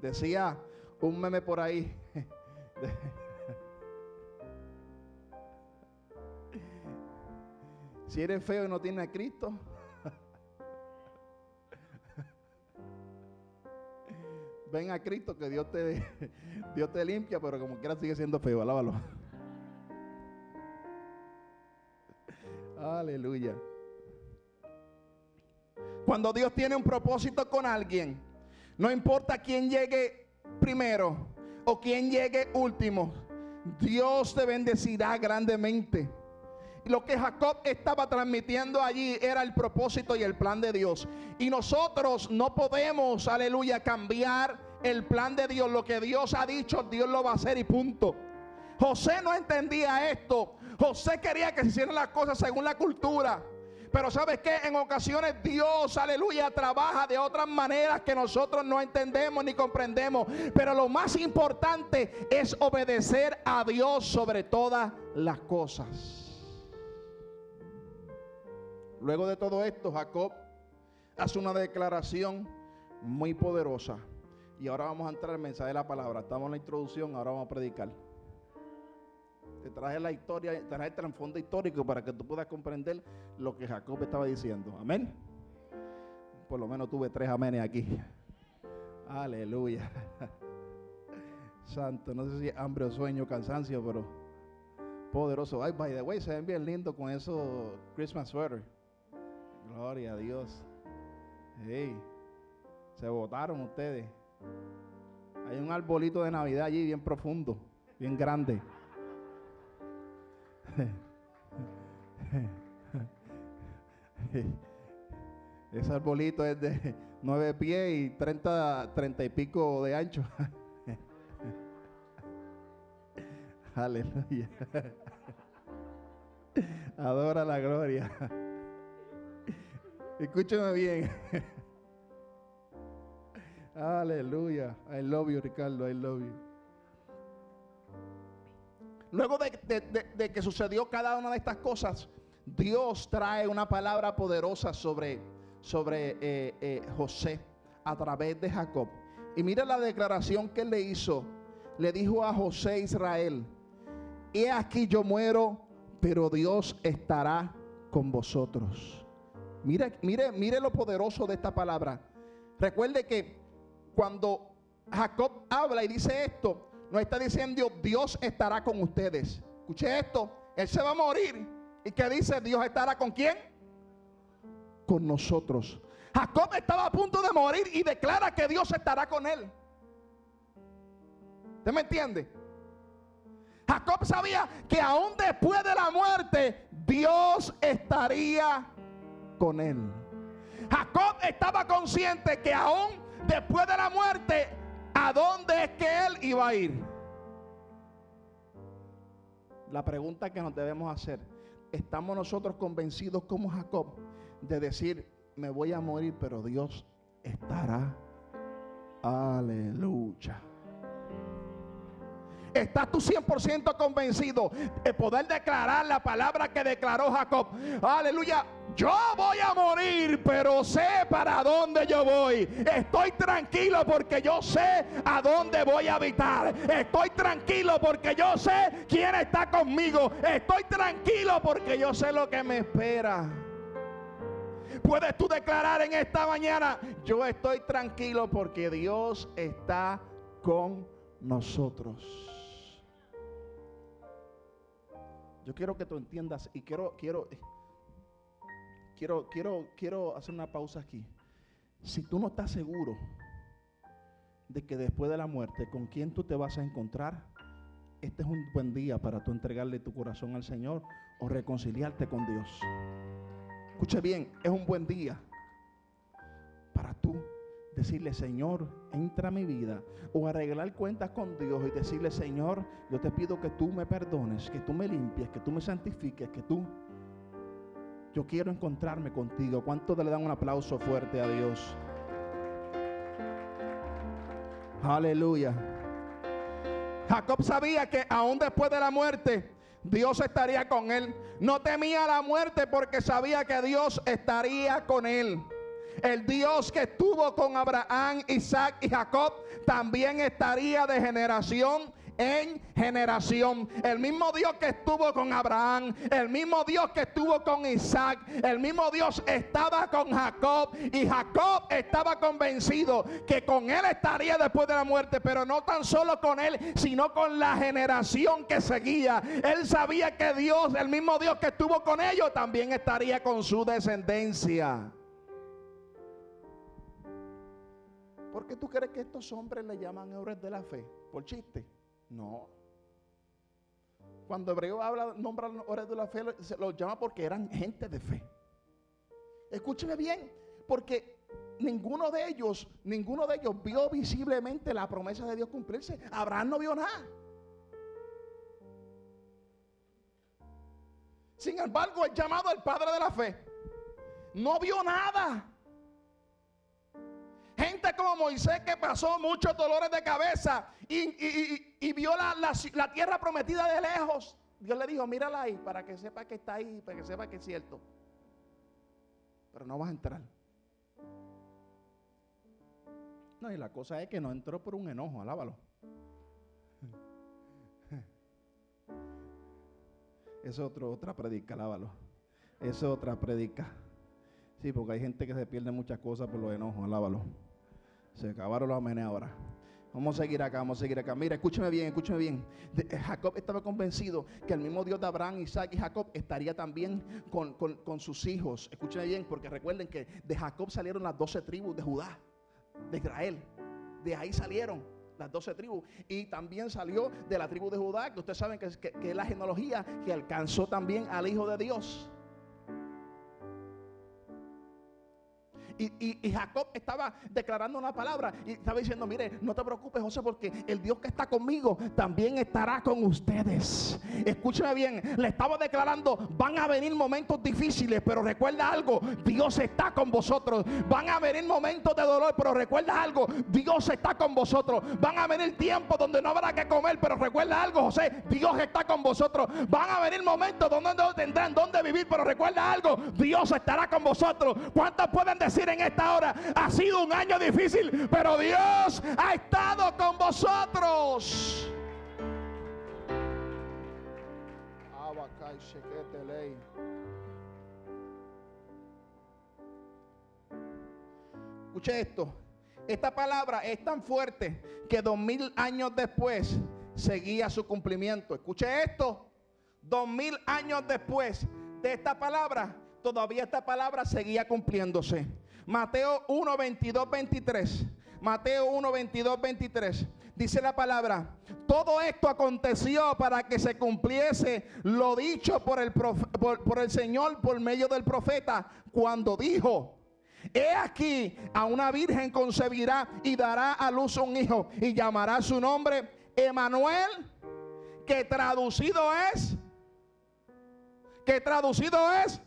Decía un meme por ahí. Si eres feo y no tienes a Cristo, ven a Cristo que Dios te, Dios te limpia, pero como quiera sigue siendo feo, alábalo. Aleluya. Cuando Dios tiene un propósito con alguien, no importa quién llegue primero o quién llegue último, Dios te bendecirá grandemente. Lo que Jacob estaba transmitiendo allí era el propósito y el plan de Dios. Y nosotros no podemos, aleluya, cambiar el plan de Dios. Lo que Dios ha dicho, Dios lo va a hacer y punto. José no entendía esto. José quería que se hicieran las cosas según la cultura. Pero sabes que en ocasiones Dios, aleluya, trabaja de otras maneras que nosotros no entendemos ni comprendemos. Pero lo más importante es obedecer a Dios sobre todas las cosas. Luego de todo esto, Jacob hace una declaración muy poderosa. Y ahora vamos a entrar al mensaje de la palabra. Estamos en la introducción, ahora vamos a predicar. Te traje la historia, te traje el trasfondo histórico para que tú puedas comprender lo que Jacob estaba diciendo. Amén. Por lo menos tuve tres amenes aquí. Aleluya. Santo, no sé si es hambre o sueño, cansancio, pero poderoso. Ay, by the way, se ven bien lindos con esos Christmas sweater. Gloria a Dios. Se votaron ustedes. Hay un arbolito de Navidad allí bien profundo, bien grande. Ese arbolito es de nueve pies y treinta, treinta y pico de ancho. Aleluya. Adora la gloria. Escúchame bien. Aleluya. I love you, Ricardo. I love you. Luego de, que sucedió cada una de estas cosas, Dios trae una palabra poderosa sobre, sobre eh, eh, José a través de Jacob. Y mira la declaración que él le hizo. Le dijo a José Israel, he aquí yo muero, pero Dios estará con vosotros. Mire, mire, mire lo poderoso de esta palabra. Recuerde que cuando Jacob habla y dice esto, no está diciendo Dios estará con ustedes. Escuche esto, él se va a morir. ¿Y qué dice? Dios estará con quién? con nosotros. Jacob estaba a punto de morir y declara que Dios estará con él. ¿Usted me entiende? Jacob sabía que aún después de la muerte, Dios estaría con él. Jacob estaba consciente que aún después de la muerte, ¿a dónde es que él iba a ir? La pregunta que nos debemos hacer, ¿estamos nosotros convencidos como Jacob de decir, me voy a morir, pero Dios estará? Aleluya. ¿Estás tú 100% convencido de poder declarar la palabra que declaró Jacob? Aleluya. Yo voy a morir, pero sé para dónde yo voy. Estoy tranquilo porque yo sé a dónde voy a habitar. Estoy tranquilo porque yo sé quién está conmigo. Estoy tranquilo porque yo sé lo que me espera. Puedes tú declarar en esta mañana, yo estoy tranquilo porque Dios está con nosotros. Yo quiero que tú entiendas y quiero, quiero, quiero, quiero, quiero hacer una pausa aquí. Si tú no estás seguro de que después de la muerte, con quién tú te vas a encontrar, este es un buen día para tú entregarle tu corazón al Señor o reconciliarte con Dios. Escuche bien, es un buen día para tú decirle, Señor, entra a mi vida. O arreglar cuentas con Dios y decirle, Señor, yo te pido que tú me perdones, que tú me limpies, que tú me santifiques, que tú... Yo quiero encontrarme contigo. ¿Cuánto le dan un aplauso fuerte a Dios? Aleluya. Jacob sabía que aún después de la muerte, Dios estaría con él. No temía la muerte porque sabía que Dios estaría con él. El Dios que estuvo con Abraham, Isaac y Jacob también estaría de generación en generación. El mismo Dios que estuvo con Abraham, el mismo Dios que estuvo con Isaac, el mismo Dios estaba con Jacob y Jacob estaba convencido que con él estaría después de la muerte, pero no tan solo con él, sino con la generación que seguía. Él sabía que Dios, el mismo Dios que estuvo con ellos, también estaría con su descendencia. ¿Por qué tú crees que estos hombres le llaman héroes de la fe? ¿Por chiste? No. Cuando Hebreo habla, nombra héroes de la fe, se los llama porque eran gente de fe. Escúcheme bien, porque ninguno de ellos, ninguno de ellos vio visiblemente la promesa de Dios cumplirse. Abraham no vio nada. Sin embargo, el llamado al padre de la fe no vio nada. Como Moisés que pasó muchos dolores de cabeza y, vio la, tierra prometida de lejos. Dios le dijo, mírala ahí para que sepa que está ahí, para que sepa que es cierto. Pero no vas a entrar. No, y la cosa es que no entró por un enojo, alábalo. Es otra predica, alábalo. Es otra predica. Sí, porque hay gente que se pierde muchas cosas por los enojos, alábalo. Se acabaron los amenes ahora. Vamos a seguir acá, vamos a seguir acá. Mira, escúcheme bien, escúcheme bien. Eh, Jacob estaba convencido que el mismo Dios de Abraham, Isaac y Jacob estaría también con, sus hijos. Escúcheme bien, porque recuerden que de Jacob salieron las doce tribus de Judá, de Israel. De ahí salieron las doce tribus. Y también salió de la tribu de Judá, que ustedes saben que, que es la genealogía que alcanzó también al Hijo de Dios. Y, Jacob estaba declarando una palabra y estaba diciendo, mire, no te preocupes José, porque el Dios que está conmigo también estará con ustedes. Escúcheme bien, le estaba declarando, van a venir momentos difíciles, pero recuerda algo, Dios está con vosotros. Van a venir momentos de dolor, pero recuerda algo, Dios está con vosotros. Van a venir tiempos donde no habrá que comer, pero recuerda algo, José, Dios está con vosotros. Van a venir momentos donde no tendrán dónde vivir, pero recuerda algo, Dios estará con vosotros. ¿Cuántos pueden decir en esta hora. Ha sido un año difícil, pero Dios ha estado con vosotros. Escuche esto. Esta palabra es tan fuerte que dos mil años después seguía su cumplimiento. Escuche esto. Dos mil años después de esta palabra todavía esta palabra seguía cumpliéndose. Mateo 1, 22, 23. Mateo 1, 22, 23. Dice la palabra, todo esto aconteció para que se cumpliese lo dicho por el, por el Señor por medio del profeta cuando dijo, He aquí, a una virgen concebirá y dará a luz un hijo y llamará su nombre Emanuel, que traducido es, que traducido es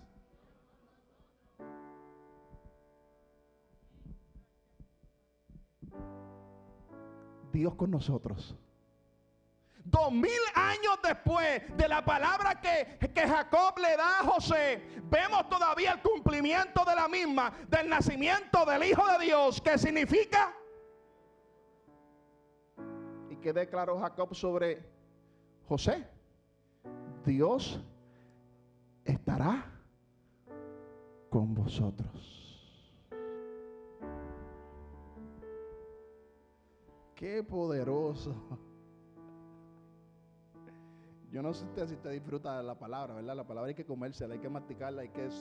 Dios con nosotros. Dos mil años después de la palabra que, que, Jacob le da a José, vemos todavía el cumplimiento de la misma, del nacimiento del Hijo de Dios, que significa... ¿Y que declaró Jacob sobre José? Dios estará con vosotros. Qué poderoso. Yo no sé si usted disfruta la palabra, ¿verdad? La palabra hay que comérsela, hay que masticarla, hay que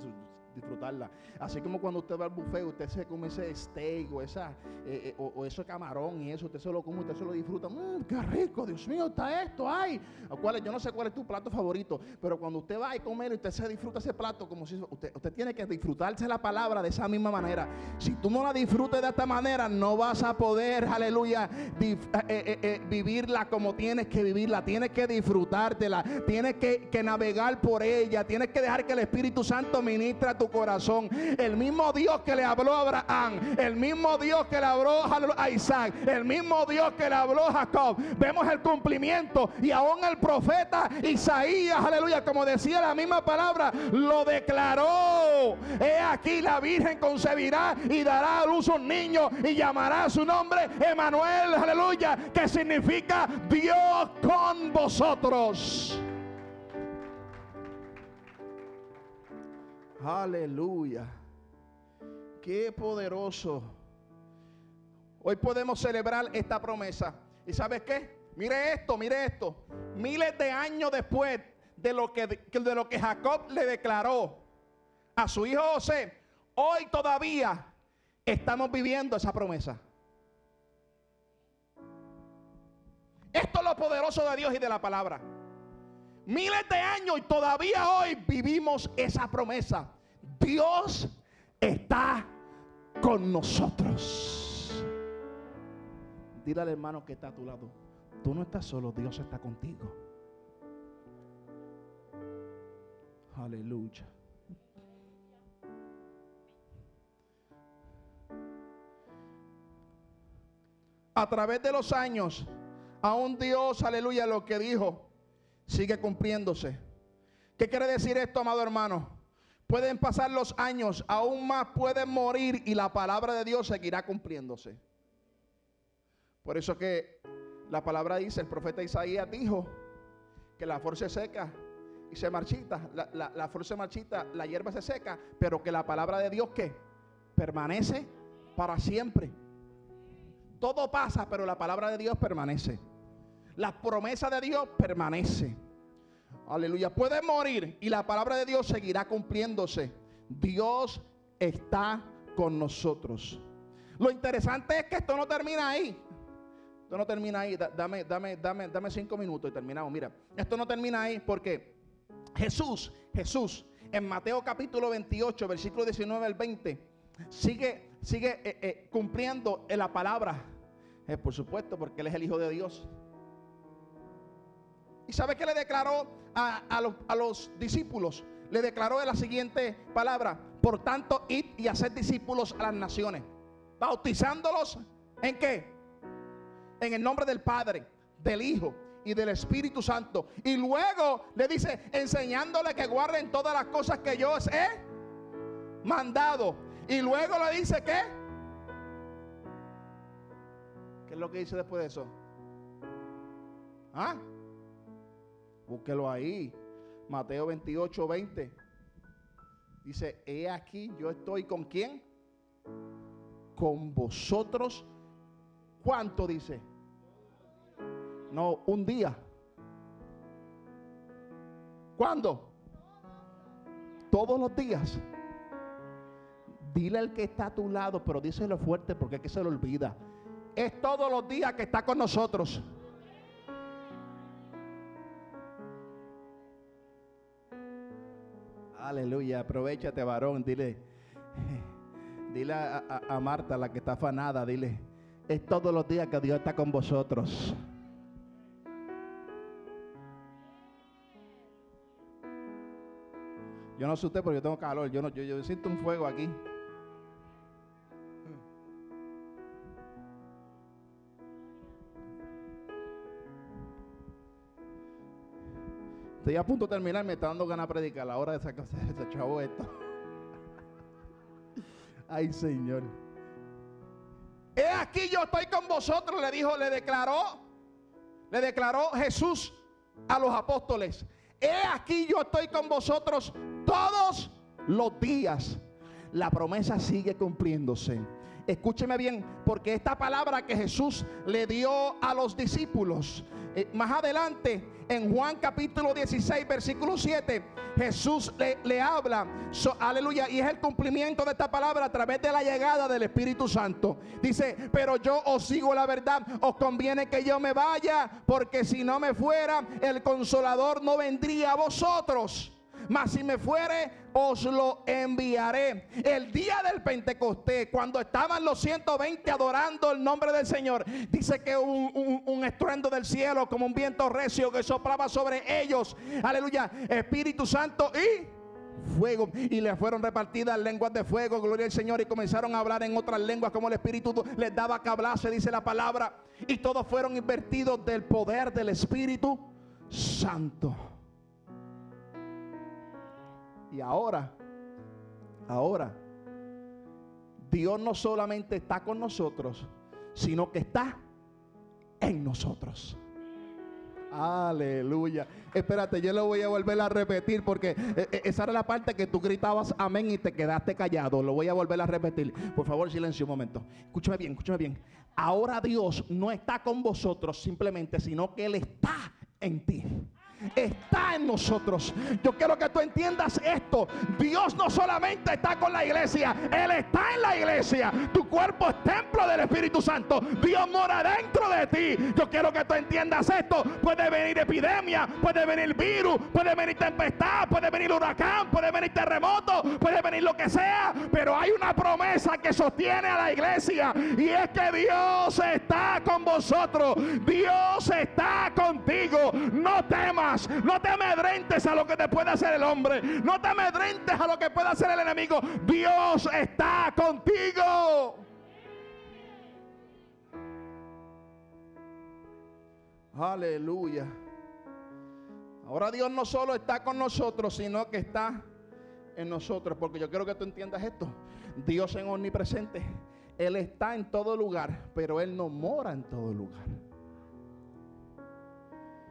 disfrutarla. Así como cuando usted va al buffet, usted se come ese steak o, esa, eh, eh, o, ese camarón y eso, usted se lo come, usted se lo disfruta. Mmm, qué rico, Dios mío, está esto, ay. ¿Cuál yo no sé cuál es tu plato favorito, pero cuando usted va a comer, usted se disfruta ese plato como si usted, usted tiene que disfrutarse la palabra de esa misma manera. Si tú no la disfrutes de esta manera, no vas a poder, aleluya, eh, vivirla como tienes que vivirla. Tienes que disfrutártela, tienes que, que navegar por ella, tienes que dejar que el Espíritu Santo ministra corazón. El mismo Dios que le habló a Abraham, el mismo Dios que le habló a Isaac, el mismo Dios que le habló a Jacob. Vemos el cumplimiento y aún el profeta Isaías, aleluya, como decía la misma palabra, lo declaró. He aquí la Virgen concebirá y dará a luz un niño y llamará su nombre Emanuel, aleluya, que significa Dios con vosotros. Aleluya. Qué poderoso. Hoy podemos celebrar esta promesa. ¿Y sabes qué? Mire esto, mire esto. Miles de años después de lo que, de lo que Jacob le declaró a su hijo José, hoy todavía estamos viviendo esa promesa. Esto es lo poderoso de Dios y de la palabra miles de años y todavía hoy vivimos esa promesa. Dios está con nosotros. Dile al hermano que está a tu lado, tú no estás solo, Dios está contigo. Aleluya. A través de los años, aún Dios, aleluya, lo que dijo, sigue cumpliéndose. ¿Qué quiere decir esto, amado hermano? Pueden pasar los años, aún más pueden morir y la palabra de Dios seguirá cumpliéndose. Por eso que la palabra dice, el profeta Isaías dijo que la fuerza se seca y se marchita, la, la, fuerza se marchita, la hierba se seca, pero que la palabra de Dios que permanece para siempre. Todo pasa, pero la palabra de Dios permanece. La promesa de Dios permanece. Aleluya. Puede morir y la palabra de Dios seguirá cumpliéndose. Dios está con nosotros. Lo interesante es que esto no termina ahí. Esto no termina ahí. Dame, dame, dame, dame cinco minutos y terminamos. Mira, esto no termina ahí porque Jesús, Jesús, en Mateo capítulo 28, versículo 19 al 20, sigue, sigue eh, eh, cumpliendo en la palabra. Eh, por supuesto, porque Él es el Hijo de Dios. ¿Y sabe qué le declaró a, los, discípulos? Le declaró de la siguiente palabra. Por tanto, id y hacer discípulos a las naciones. Bautizándolos en qué? En el nombre del Padre, del Hijo y del Espíritu Santo. Y luego le dice, enseñándole que guarden todas las cosas que yo he mandado. Y luego le dice que... ¿Qué es lo que dice después de eso? ¿Ah? Búsquelo ahí. Mateo 28, 20. Dice, he aquí, yo estoy con quién? Con vosotros. ¿Cuánto dice? No, un día. ¿Cuándo? todos los días. Dile al que está a tu lado, pero díselo fuerte porque es que se lo olvida. Es todos los días que está con nosotros. Aleluya, aprovechate varón, dile, dile a, Marta, la que está afanada, dile, es todos los días que Dios está con vosotros. Yo no sé usted porque yo tengo calor, yo, no, yo siento un fuego aquí. Estoy a punto de terminar, me está dando ganas de predicar. La hora de sacar ese chavo esto. Ay, Señor. He aquí yo estoy con vosotros, le dijo, le declaró, le declaró Jesús a los apóstoles. He aquí yo estoy con vosotros todos los días. La promesa sigue cumpliéndose. Escúcheme bien, porque esta palabra que Jesús le dio a los discípulos, eh, más adelante en Juan capítulo 16, versículo 7, Jesús le, habla, aleluya, y es el cumplimiento de esta palabra a través de la llegada del Espíritu Santo. Dice, pero yo os sigo la verdad, os conviene que yo me vaya, porque si no me fuera, el consolador no vendría a vosotros. Mas si me fuere, os lo enviaré. El día del Pentecostés, cuando estaban los 120 adorando el nombre del Señor, dice que un, un, estruendo del cielo como un viento recio que soplaba sobre ellos. Aleluya. Espíritu Santo y fuego y le fueron repartidas lenguas de fuego, gloria al Señor, y comenzaron a hablar en otras lenguas como el Espíritu les daba que hablase, dice la palabra, y todos fueron invertidos del poder del Espíritu Santo. Y ahora, ahora, Dios no solamente está con nosotros, sino que está en nosotros. Aleluya. Espérate, yo lo voy a volver a repetir porque eh, eh, esa era la parte que tú gritabas amén y te quedaste callado. Lo voy a volver a repetir. Por favor, silencio un momento. Escúchame bien, escúchame bien. Ahora Dios no está con vosotros simplemente, sino que Él está en ti está en nosotros. Yo quiero que tú entiendas esto. Dios no solamente está con la iglesia, Él está en la iglesia. Tu cuerpo es templo del Espíritu Santo. Dios mora dentro de ti. Yo quiero que tú entiendas esto. Puede venir epidemia, puede venir virus, puede venir tempestad, puede venir huracán, puede venir terremoto, puede venir lo que sea. Pero hay una promesa que sostiene a la iglesia y es que Dios está con vosotros. Dios está contigo. No temas no te amedrentes a lo que te puede hacer el hombre. No te amedrentes a lo que puede hacer el enemigo. Dios está contigo. Aleluya. Ahora Dios no solo está con nosotros, sino que está en nosotros. Porque yo quiero que tú entiendas esto. Dios es omnipresente. Él está en todo lugar, pero Él no mora en todo lugar.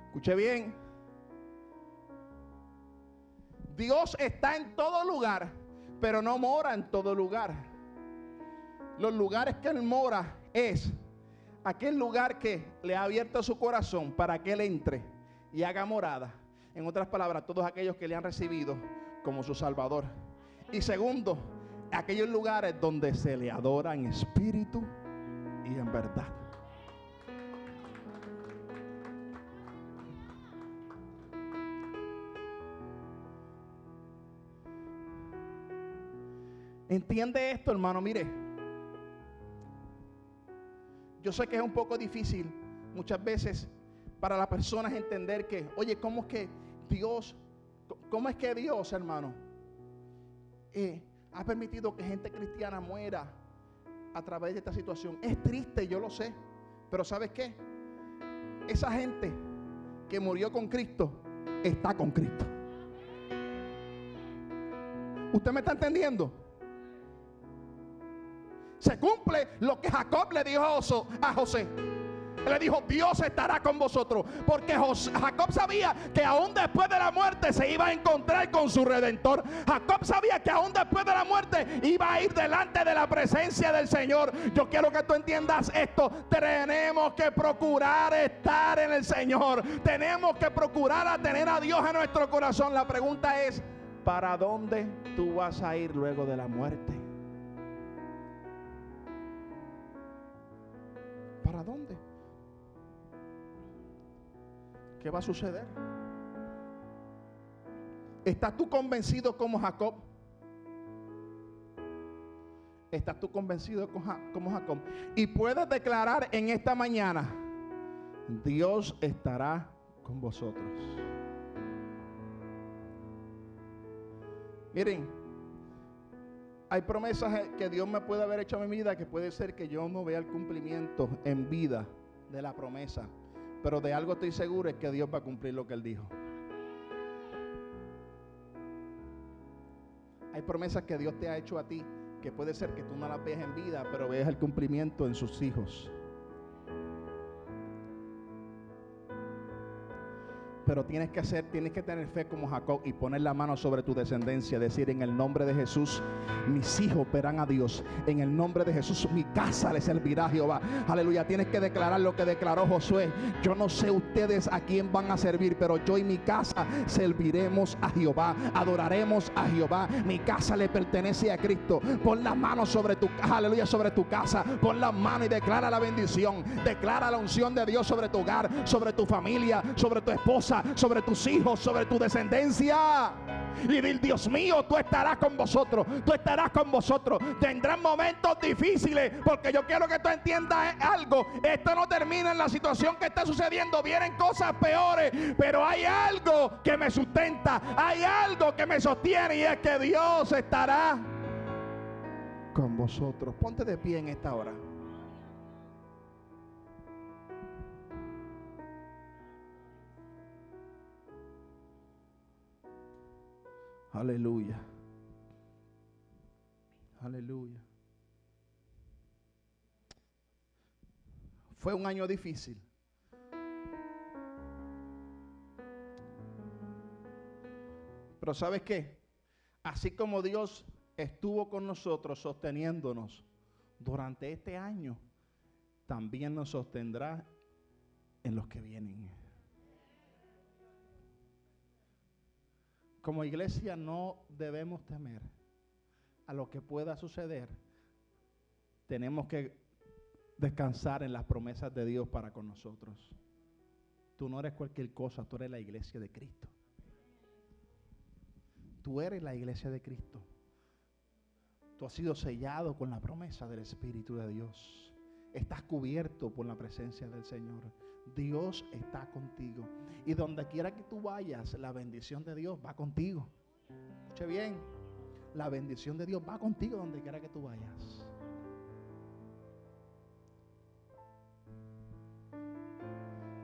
Escuche bien. Dios está en todo lugar, pero no mora en todo lugar. Los lugares que Él mora es aquel lugar que le ha abierto su corazón para que Él entre y haga morada. En otras palabras, todos aquellos que le han recibido como su Salvador. Y segundo, aquellos lugares donde se le adora en espíritu y en verdad. Entiende esto, hermano. Mire, yo sé que es un poco difícil muchas veces para las personas entender que, oye, ¿cómo es que Dios, cómo es que Dios, hermano, eh, ha permitido que gente cristiana muera a través de esta situación? Es triste, yo lo sé, pero ¿sabes qué? Esa gente que murió con Cristo está con Cristo. ¿Usted me está entendiendo? Se cumple lo que Jacob le dijo a José. Le dijo, Dios estará con vosotros. Porque Jacob sabía que aún después de la muerte se iba a encontrar con su redentor. Jacob sabía que aún después de la muerte iba a ir delante de la presencia del Señor. Yo quiero que tú entiendas esto. Tenemos que procurar estar en el Señor. Tenemos que procurar a tener a Dios en nuestro corazón. La pregunta es, ¿Para dónde tú vas a ir luego de la muerte? ¿Para dónde? ¿Qué va a suceder? ¿Estás tú convencido como Jacob? ¿Estás tú convencido como Jacob? Y puedes declarar en esta mañana, Dios estará con vosotros. Miren, hay promesas que Dios me puede haber hecho en mi vida que puede ser que yo no vea el cumplimiento en vida de la promesa. Pero de algo estoy seguro es que Dios va a cumplir lo que Él dijo. Hay promesas que Dios te ha hecho a ti que puede ser que tú no las veas en vida, pero veas el cumplimiento en sus hijos. Pero tienes que hacer, tienes que tener fe como Jacob y poner la mano sobre tu descendencia, decir en el nombre de Jesús, mis hijos verán a Dios. En el nombre de Jesús, mi casa le servirá a Jehová. Aleluya, tienes que declarar lo que declaró Josué. Yo no sé ustedes a quién van a servir, pero yo y mi casa serviremos a Jehová, adoraremos a Jehová. Mi casa le pertenece a Cristo. Pon la mano sobre tu, aleluya, sobre tu casa. Pon la mano y declara la bendición. Declara la unción de Dios sobre tu hogar, sobre tu familia, sobre tu esposa sobre tus hijos, sobre tu descendencia. Y dile, Dios mío, tú estarás con vosotros, tú estarás con vosotros. Tendrán momentos difíciles, porque yo quiero que tú entiendas algo. Esto no termina en la situación que está sucediendo, vienen cosas peores, pero hay algo que me sustenta, hay algo que me sostiene y es que Dios estará con vosotros. Ponte de pie en esta hora. Aleluya. Aleluya. Fue un año difícil. Pero ¿sabes qué? Así como Dios estuvo con nosotros sosteniéndonos durante este año, también nos sostendrá en los que vienen. Como iglesia no debemos temer a lo que pueda suceder. Tenemos que descansar en las promesas de Dios para con nosotros. Tú no eres cualquier cosa, tú eres la iglesia de Cristo. Tú eres la iglesia de Cristo. Tú has sido sellado con la promesa del Espíritu de Dios. Estás cubierto por la presencia del Señor. Dios está contigo. Y donde quiera que tú vayas, la bendición de Dios va contigo. Escuche bien, la bendición de Dios va contigo donde quiera que tú vayas.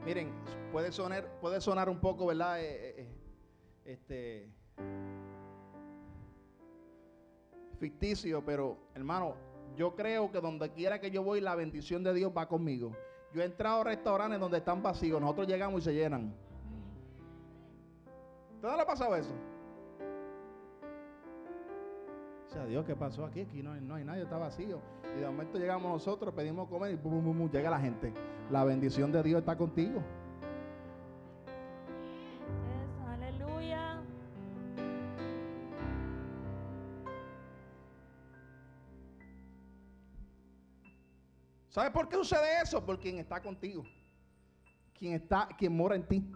Miren, puede sonar, puede sonar un poco, ¿verdad? Eh, eh, eh, este ficticio, pero hermano, yo creo que donde quiera que yo voy, la bendición de Dios va conmigo. Yo he entrado a restaurantes donde están vacíos, nosotros llegamos y se llenan. ¿Todo le ha pasado eso? O sea, Dios, ¿qué pasó aquí? Aquí no hay, no nadie, está vacío. Y de momento llegamos nosotros, pedimos comer y llega la gente. La bendición de Dios está contigo. ¿Sabes por qué sucede eso? Por quien está contigo. Quien está, quien mora en ti.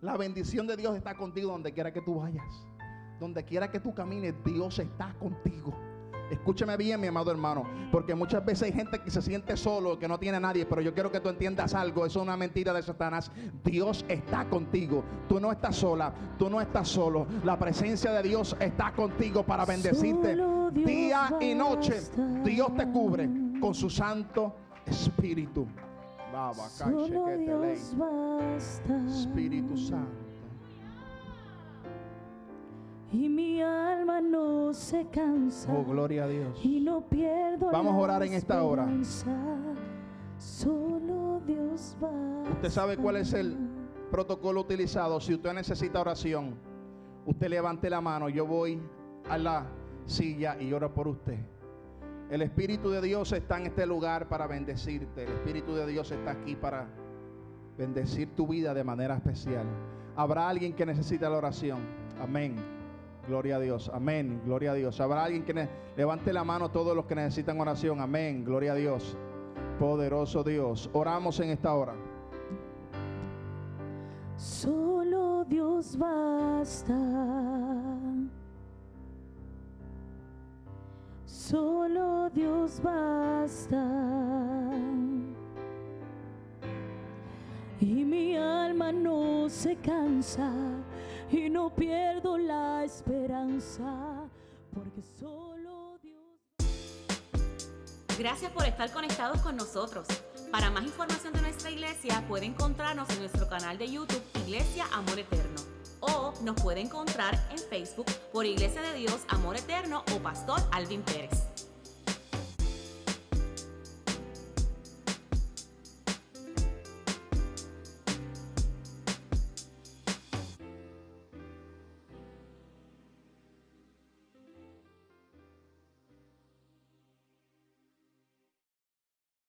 La bendición de Dios está contigo donde quiera que tú vayas. Donde quiera que tú camines, Dios está contigo. Escúchame bien, mi amado hermano, porque muchas veces hay gente que se siente solo, que no tiene a nadie, pero yo quiero que tú entiendas algo, eso es una mentira de Satanás. Dios está contigo, tú no estás sola, tú no estás solo. La presencia de Dios está contigo para bendecirte día y noche. Dios te cubre con su Santo Espíritu. Espíritu Santo. Y mi alma no se cansa. Oh, gloria a Dios. Y no pierdo Vamos a orar en esta hora. Solo Dios va. Usted sabe cuál es el protocolo utilizado. Si usted necesita oración, usted levante la mano. Yo voy a la silla y oro por usted. El Espíritu de Dios está en este lugar para bendecirte. El Espíritu de Dios está aquí para bendecir tu vida de manera especial. Habrá alguien que necesita la oración. Amén. Gloria a Dios. Amén. Gloria a Dios. Habrá alguien que levante la mano todos los que necesitan oración. Amén. Gloria a Dios. Poderoso Dios. Oramos en esta hora. Solo Dios basta. Solo Dios basta. Y mi alma no se cansa y no pierdo la esperanza porque solo Dios Gracias por estar conectados con nosotros. Para más información de nuestra iglesia puede encontrarnos en nuestro canal de YouTube Iglesia Amor Eterno o nos puede encontrar en Facebook por Iglesia de Dios Amor Eterno o Pastor Alvin Pérez.